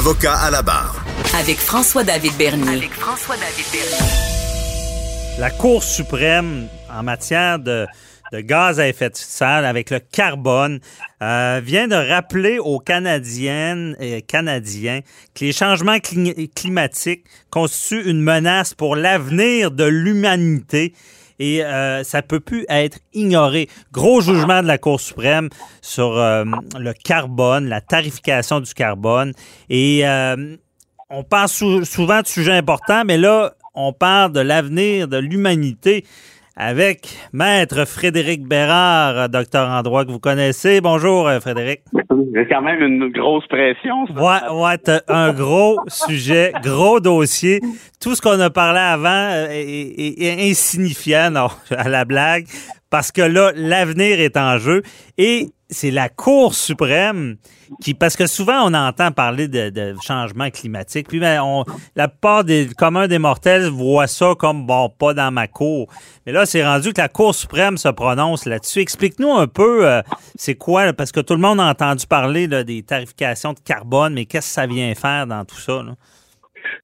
Avocat à la barre. Avec François-David Bernier. La Cour suprême en matière de, de gaz à effet de serre avec le carbone euh, vient de rappeler aux Canadiennes et Canadiens que les changements cli- climatiques constituent une menace pour l'avenir de l'humanité et euh, ça peut plus être ignoré. Gros jugement de la Cour suprême sur euh, le carbone, la tarification du carbone. Et euh, on parle sou- souvent de sujets importants, mais là, on parle de l'avenir de l'humanité avec Maître Frédéric Bérard, docteur en droit que vous connaissez. Bonjour, euh, Frédéric. C'est quand même une grosse pression. ça. Ouais, ouais, t'as un gros sujet, gros dossier. Tout ce qu'on a parlé avant euh, est insignifiant, non, à la blague, parce que là, l'avenir est en jeu et c'est la Cour suprême qui, parce que souvent on entend parler de, changement climatique, puis ben, on, la plupart des communs des mortels voient ça comme bon, pas dans ma cour. Mais là, c'est rendu que la Cour suprême se prononce là-dessus. Explique-nous un peu, euh, c'est quoi, parce que tout le monde a entendu parler là, des tarifications de carbone, mais qu'est-ce que ça vient faire dans tout ça? Là?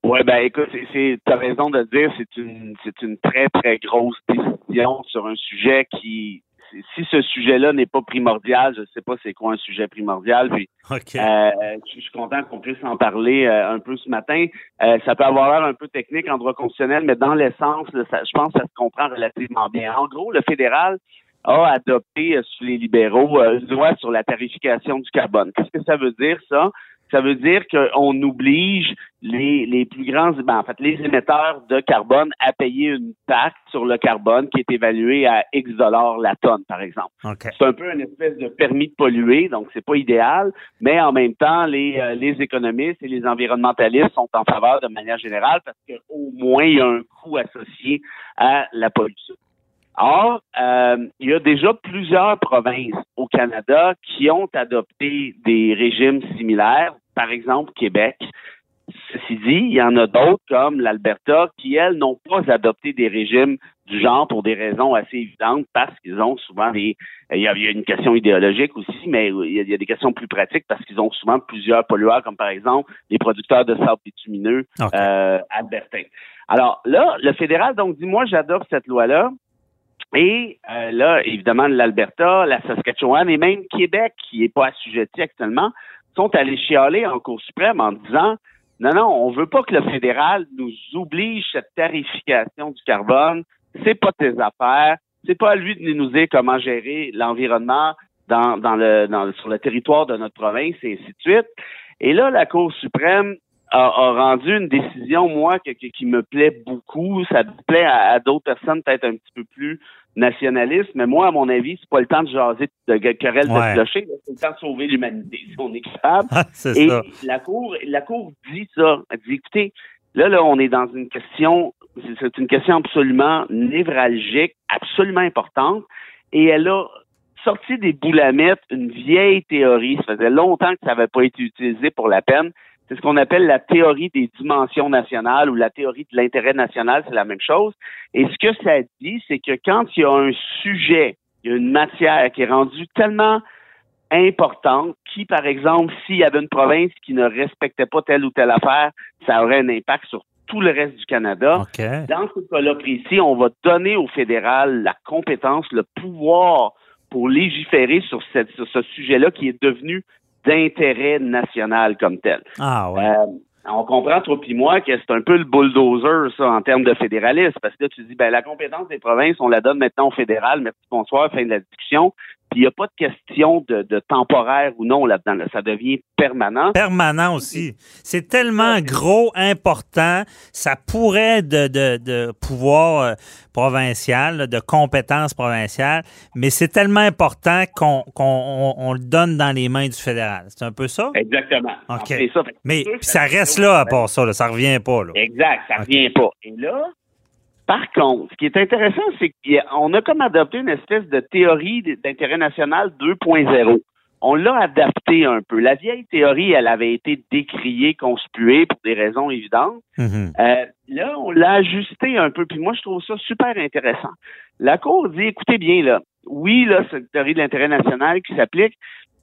Ouais, ben écoute, c'est, t'as raison de le dire, c'est une, c'est une très très grosse décision sur un sujet qui, si ce sujet-là n'est pas primordial, je sais pas c'est quoi un sujet primordial. Puis euh, je suis content qu'on puisse en parler euh, un peu ce matin. Euh, ça peut avoir l'air un peu technique en droit constitutionnel, mais dans l'essence, je pense que ça se comprend relativement bien. En gros, le fédéral a adopté sous les libéraux une loi sur la tarification du carbone. Qu'est-ce que ça veut dire, ça? Ça veut dire qu'on oblige les, les plus grands, ben, en fait, les émetteurs de carbone à payer une taxe sur le carbone qui est évaluée à X dollars la tonne, par exemple. OK. C'est un peu une espèce de permis de polluer, donc c'est pas idéal, mais en même temps, les, euh, les économistes et les environnementalistes sont en faveur de manière générale parce qu'au moins il y a un coût associé à la pollution. Or, euh, il y a déjà plusieurs provinces au Canada qui ont adopté des régimes similaires, par exemple Québec. Ceci dit, il y en a d'autres comme l'Alberta qui, elles, n'ont pas adopté des régimes du genre pour des raisons assez évidentes parce qu'ils ont souvent des... Il y, a, une question idéologique aussi, mais il y a, des questions plus pratiques parce qu'ils ont souvent plusieurs pollueurs, comme par exemple les producteurs de sable bitumineux OK. euh, albertains. Alors là, le fédéral donc dit, moi, j'adopte cette loi-là, et euh, là, évidemment, l'Alberta, la Saskatchewan et même Québec, qui n'est pas assujetti actuellement, sont allés chialer en Cour suprême en disant non, non, on veut pas que le fédéral nous oblige cette tarification du carbone. C'est pas tes affaires. C'est pas à lui de nous dire comment gérer l'environnement dans, dans le, dans, sur le territoire de notre province et ainsi de suite. Et là, la Cour suprême a, a rendu une décision, moi, que, que- qui me plaît beaucoup. Ça plaît à d'autres personnes peut-être un petit peu plus nationalistes, mais moi, à mon avis, c'est pas le temps de jaser de querelle Ouais. de clocher, c'est le temps de sauver l'humanité, si on est capable. c'est Et ça. la cour, la cour dit ça. Elle dit, écoutez, là, là, on est dans une question, c'est une question absolument névralgique, absolument importante, et elle a sorti des boulamites une vieille théorie. Ça faisait longtemps que ça n'avait pas été utilisé pour la peine. C'est ce qu'on appelle la théorie des dimensions nationales ou la théorie de l'intérêt national, c'est la même chose. Et ce que ça dit, c'est que quand il y a un sujet, il y a une matière qui est rendue tellement importante qui, par exemple, s'il y avait une province qui ne respectait pas telle ou telle affaire, ça aurait un impact sur tout le reste du Canada. Dans ce cas-là précis, on va donner au fédéral la compétence, le pouvoir pour légiférer sur, cette- sur ce sujet-là qui est devenu d'intérêt national comme tel. Ah ouais. Euh, on comprend, toi puis moi, que c'est un peu le bulldozer, ça, en termes de fédéralisme, parce que là, tu dis, ben, la compétence des provinces, on la donne maintenant au fédéral, merci, bonsoir, fin de la discussion. Puis il n'y a pas de question de, de temporaire ou non là-dedans. là. Ça devient permanent. Permanent aussi. C'est tellement gros, important. Ça pourrait de, de, de pouvoir euh, provincial, de compétences provinciales, mais c'est tellement important qu'on qu'on- on- on le donne dans les mains du fédéral. C'est un peu ça? Exactement. OK. Ça. Mais ça reste là à part ça, là. ça revient pas. Là. Exact, ça OK. revient pas. Et là, par contre, ce qui est intéressant, c'est qu'on a comme adopté une espèce de théorie d'intérêt national 2.0. On l'a adapté un peu. La vieille théorie, elle avait été décriée, conspuée pour des raisons évidentes. Mhm. Euh, là, on l'a ajusté un peu, puis moi, je trouve ça super intéressant. La Cour dit, écoutez bien, là, oui, là, c'est une théorie de l'intérêt national qui s'applique,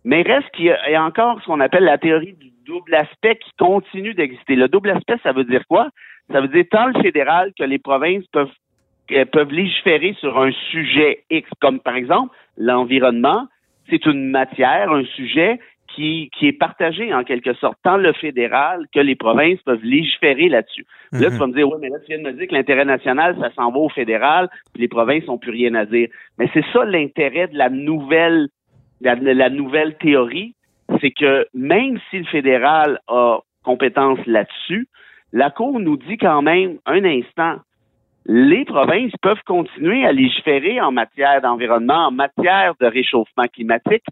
mais reste qu'il y a encore ce qu'on appelle la théorie du double aspect qui continue d'exister. Le double aspect, ça veut dire quoi? Ça veut dire tant le fédéral que les provinces peuvent, euh, peuvent légiférer sur un sujet X, comme par exemple l'environnement. C'est une matière, un sujet qui, qui est partagé en quelque sorte, tant le fédéral que les provinces peuvent légiférer là-dessus. Là, tu Mhm. vas me dire, oui, mais là, tu viens de me dire que l'intérêt national, ça s'en va au fédéral, puis les provinces n'ont plus rien à dire. Mais c'est ça l'intérêt de la nouvelle, la, la nouvelle théorie, c'est que même si le fédéral a compétence là-dessus, la Cour nous dit quand même, un instant, les provinces peuvent continuer à légiférer en matière d'environnement, en matière de réchauffement climatique.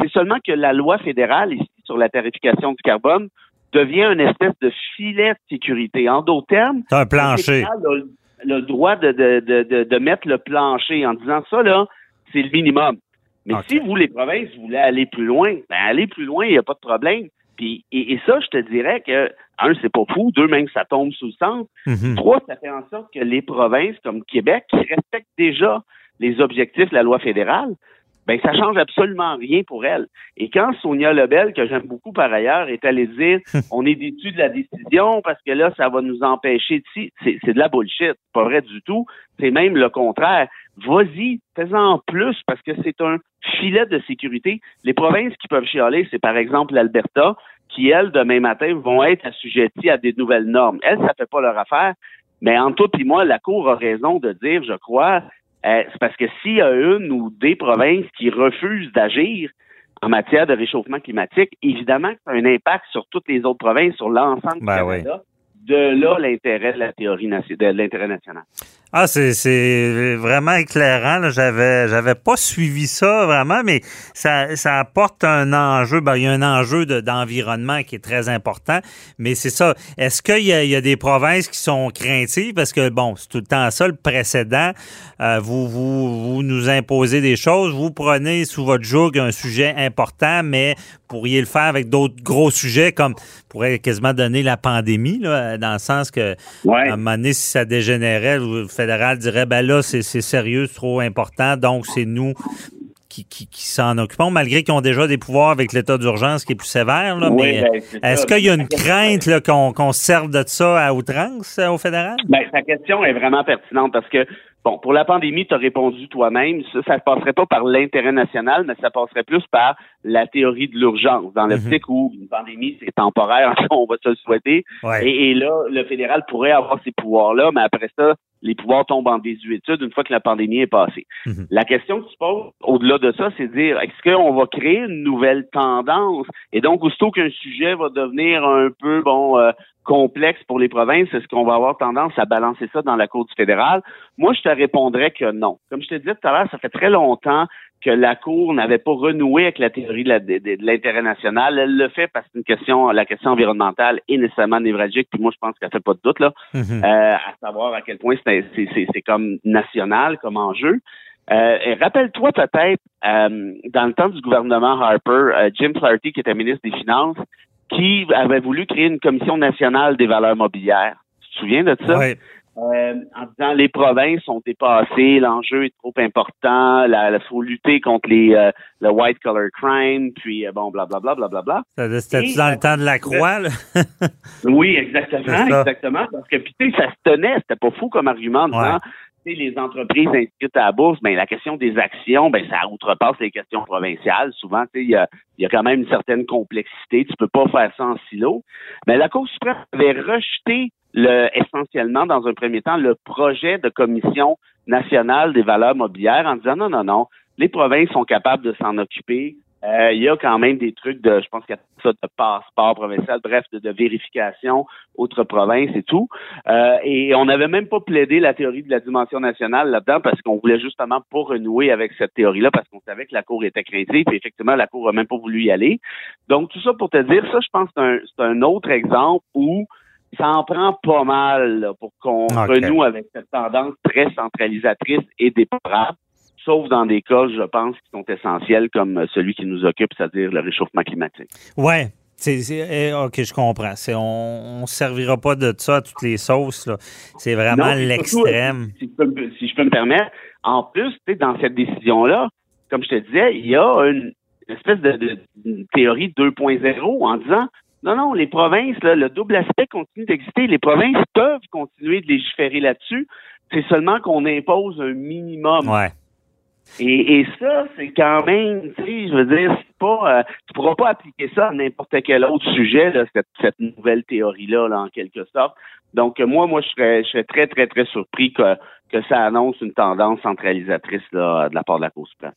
C'est seulement que la loi fédérale, ici, sur la tarification du carbone, devient une espèce de filet de sécurité. En d'autres termes, un plancher. le- le droit de, de, de, de, de mettre le plancher en disant ça, là, c'est le minimum. Mais si vous, les provinces, voulez aller plus loin, ben aller plus loin, il n'y a pas de problème. Puis, et, et ça, je te dirais que, un, c'est pas fou, deux, même ça tombe sous le sens. Mhm. Trois, ça fait en sorte que les provinces comme Québec, qui respectent déjà les objectifs de la loi fédérale, ben ça change absolument rien pour elles. Et quand Sonia Lebel, que j'aime beaucoup par ailleurs, est allée dire on est déçu de la décision parce que là, ça va nous empêcher de si, c'est c'est de la bullshit. Pas vrai du tout. C'est même le contraire. Vas-y, fais-en plus parce que c'est un filet de sécurité. Les provinces qui peuvent chialer, c'est par exemple l'Alberta, qui, elles, demain matin, vont être assujetties à des nouvelles normes. Elles, ça fait pas leur affaire. Mais entre toi et moi, la Cour a raison de dire, je crois, euh, c'est parce que s'il y a une ou des provinces qui refusent d'agir en matière de réchauffement climatique, évidemment que ça a un impact sur toutes les autres provinces, sur l'ensemble Ben du Canada. De là l'intérêt de la théorie de l'intérêt national. Ah, c'est, c'est vraiment éclairant. là. J'avais, j'avais pas suivi ça vraiment, mais ça, ça apporte un enjeu. Ben, il y a un enjeu de- d'environnement qui est très important. Mais c'est ça. Est-ce qu'il y a, il y a des provinces qui sont craintives? Parce que, bon, c'est tout le temps ça, le précédent. Euh, vous, vous, vous nous imposez des choses. Vous prenez sous votre joug un sujet important, mais pourriez le faire avec d'autres gros sujets comme pourrait quasiment donner la pandémie, là, dans le sens que Ouais. à un moment donné, si ça dégénérait, fédéral dirait ben là, c'est sérieux, c'est trop important, donc c'est nous qui, qui, qui s'en occupons, malgré qu'ils ont déjà des pouvoirs avec l'état d'urgence qui est plus sévère. Là, Oui, mais ben, est-ce qu'il y a une crainte qu'on se serve de ça à outrance euh, au fédéral? Ben, ta question est vraiment pertinente parce que, bon, pour la pandémie, tu as répondu toi-même. Ça, ça ne passerait pas par l'intérêt national, mais ça passerait plus par la théorie de l'urgence, dans l'optique où une pandémie, c'est temporaire, on va se le souhaiter. Ouais. Et, et là, le fédéral pourrait avoir ces pouvoirs-là, mais après ça, les pouvoirs tombent en désuétude une fois que la pandémie est passée. Mhm. La question que tu poses, au-delà de ça, c'est de dire, est-ce qu'on va créer une nouvelle tendance? Et donc, aussitôt qu'un sujet va devenir un peu, bon, euh, complexe pour les provinces, est-ce qu'on va avoir tendance à balancer ça dans la Cour du fédéral? Moi, je te répondrais que non. Comme je te disais tout à l'heure, ça fait très longtemps que la Cour n'avait pas renoué avec la théorie de l'intérêt national. Elle le fait parce que c'est une question, la question environnementale est nécessairement névralgique, puis moi, je pense qu'elle fait pas de doute, là Mhm. euh, à savoir à quel point c'est comme national comme enjeu. Euh, et Rappelle-toi peut-être, euh, dans le temps du gouvernement Harper, euh, Jim Flaherty, qui était ministre des Finances, qui avait voulu créer une commission nationale des valeurs mobilières. Tu te souviens de ça? Ouais. Euh, en disant les provinces sont dépassées, l'enjeu est trop important, la, la- faut lutter contre les euh, le white collar crime, puis euh, bon, blablabla, blablabla. Ça- C'était-tu Et- dans le temps de la croix? là? Oui, exactement, exactement. Parce que puis ça se tenait, c'était pas fou comme argument sais, les entreprises inscrites à la bourse, ben la question des actions, ben ça outrepasse les questions provinciales. Souvent, il y a, y a quand même une certaine complexité. Tu peux pas faire ça en silo. Mais la Cour suprême avait rejeté le, essentiellement, dans un premier temps, le projet de commission national des valeurs mobilières en disant non, non, non, les provinces sont capables de s'en occuper. Euh, il y a quand même des trucs de, je pense qu'il y a ça de passeport provincial, bref, de, de vérification autre province et tout. Euh, et on n'avait même pas plaidé la théorie de la dimension nationale là-dedans parce qu'on voulait justement pas renouer avec cette théorie-là parce qu'on savait que la Cour était craintive et effectivement, la Cour a même pas voulu y aller. Donc, tout ça pour te dire, ça, je pense que c'est un, un autre exemple où ça en prend pas mal là, pour qu'on Okay. renoue avec cette tendance très centralisatrice et déplorable, sauf dans des cas, je pense, qui sont essentiels comme celui qui nous occupe, c'est-à-dire le réchauffement climatique. C'est- eh, OK, je comprends. On ne servira pas de ça à toutes les sauces. C'est vraiment puis l'extrême. Si je, peux, me- si je peux me permettre, en plus, tu sais, dans cette décision-là, comme je te disais, il y a une, une espèce de, de- une théorie 2.0 en disant non, non, les provinces, là, le double aspect continue d'exister. Les provinces peuvent continuer de légiférer là-dessus. C'est seulement qu'on impose un minimum. Ouais. Et, ça, c'est quand même, tu je veux dire, c'est pas, euh, tu pourras pas appliquer ça à n'importe quel autre sujet, cette, nouvelle théorie-là, là, en quelque sorte. Donc, euh, moi, moi, je serais, je serais très, très, très surpris que, que ça annonce une tendance centralisatrice, de la part de la Cour suprême.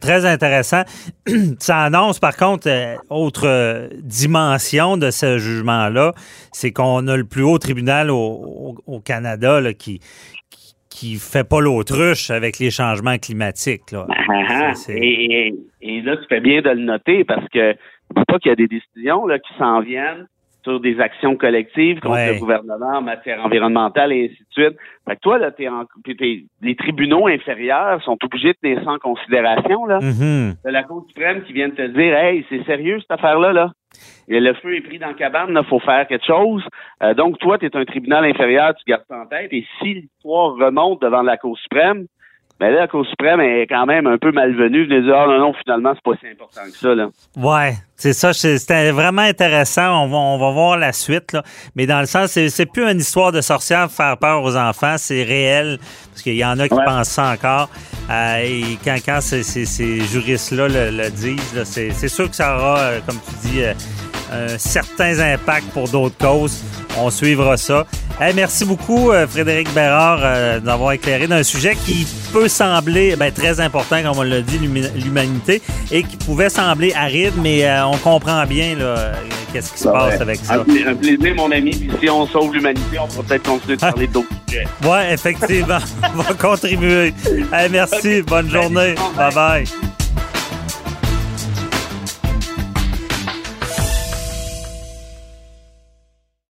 Très intéressant. Ça annonce, par contre, euh, autre dimension de ce jugement-là, c'est qu'on a le plus haut tribunal au, Canada qui, qui fait pas l'autruche avec les changements climatiques. Là. Ah, C'est- c'est- et, là, tu fais bien de le noter parce que c'est pas qu'il y a des décisions là, qui s'en viennent sur des actions collectives contre Ouais. le gouvernement en matière environnementale et ainsi de suite. Fait que toi, là, t'es en, puis t'es- les tribunaux inférieurs sont obligés de tenir ça en considération, là. Mhm. C'est la Cour suprême qui vient de te dire, hey, c'est sérieux cette affaire-là, là. Et le feu est pris dans la cabane, il faut faire quelque chose. Euh, donc, toi, tu es un tribunal inférieur, tu gardes ça en tête. Et si l'histoire remonte devant la Cour suprême, ben là, la Cour suprême est quand même un peu malvenue de dire, ah non, non, finalement, c'est pas si important que ça, là. Ouais, c'est ça. C'était vraiment intéressant. On va, on va voir la suite. Là. Mais dans le sens, c'est, plus une histoire de sorcière faire peur aux enfants. C'est réel. Parce qu'il y en a qui Ouais. pensent ça encore. Euh, et quand, quand ces, ces- ces juristes-là le, le disent, c'est sûr que ça aura, euh, comme tu dis, euh, euh, certains impacts pour d'autres causes. On suivra ça. Hey, merci beaucoup, euh, Frédéric Bérard, euh, d'avoir éclairé d'un sujet qui peut sembler ben, très important, comme on l'a dit, l'humanité, et qui pouvait sembler aride, mais on comprend bien qu'est-ce qui se passe avec ça. Un, un plaisir, mon ami. Puis si on sauve l'humanité, on pourra peut-être continuer de parler d'autres sujets. Ouais, effectivement, on va contribuer. Hey, merci, bonne journée. Bye bye.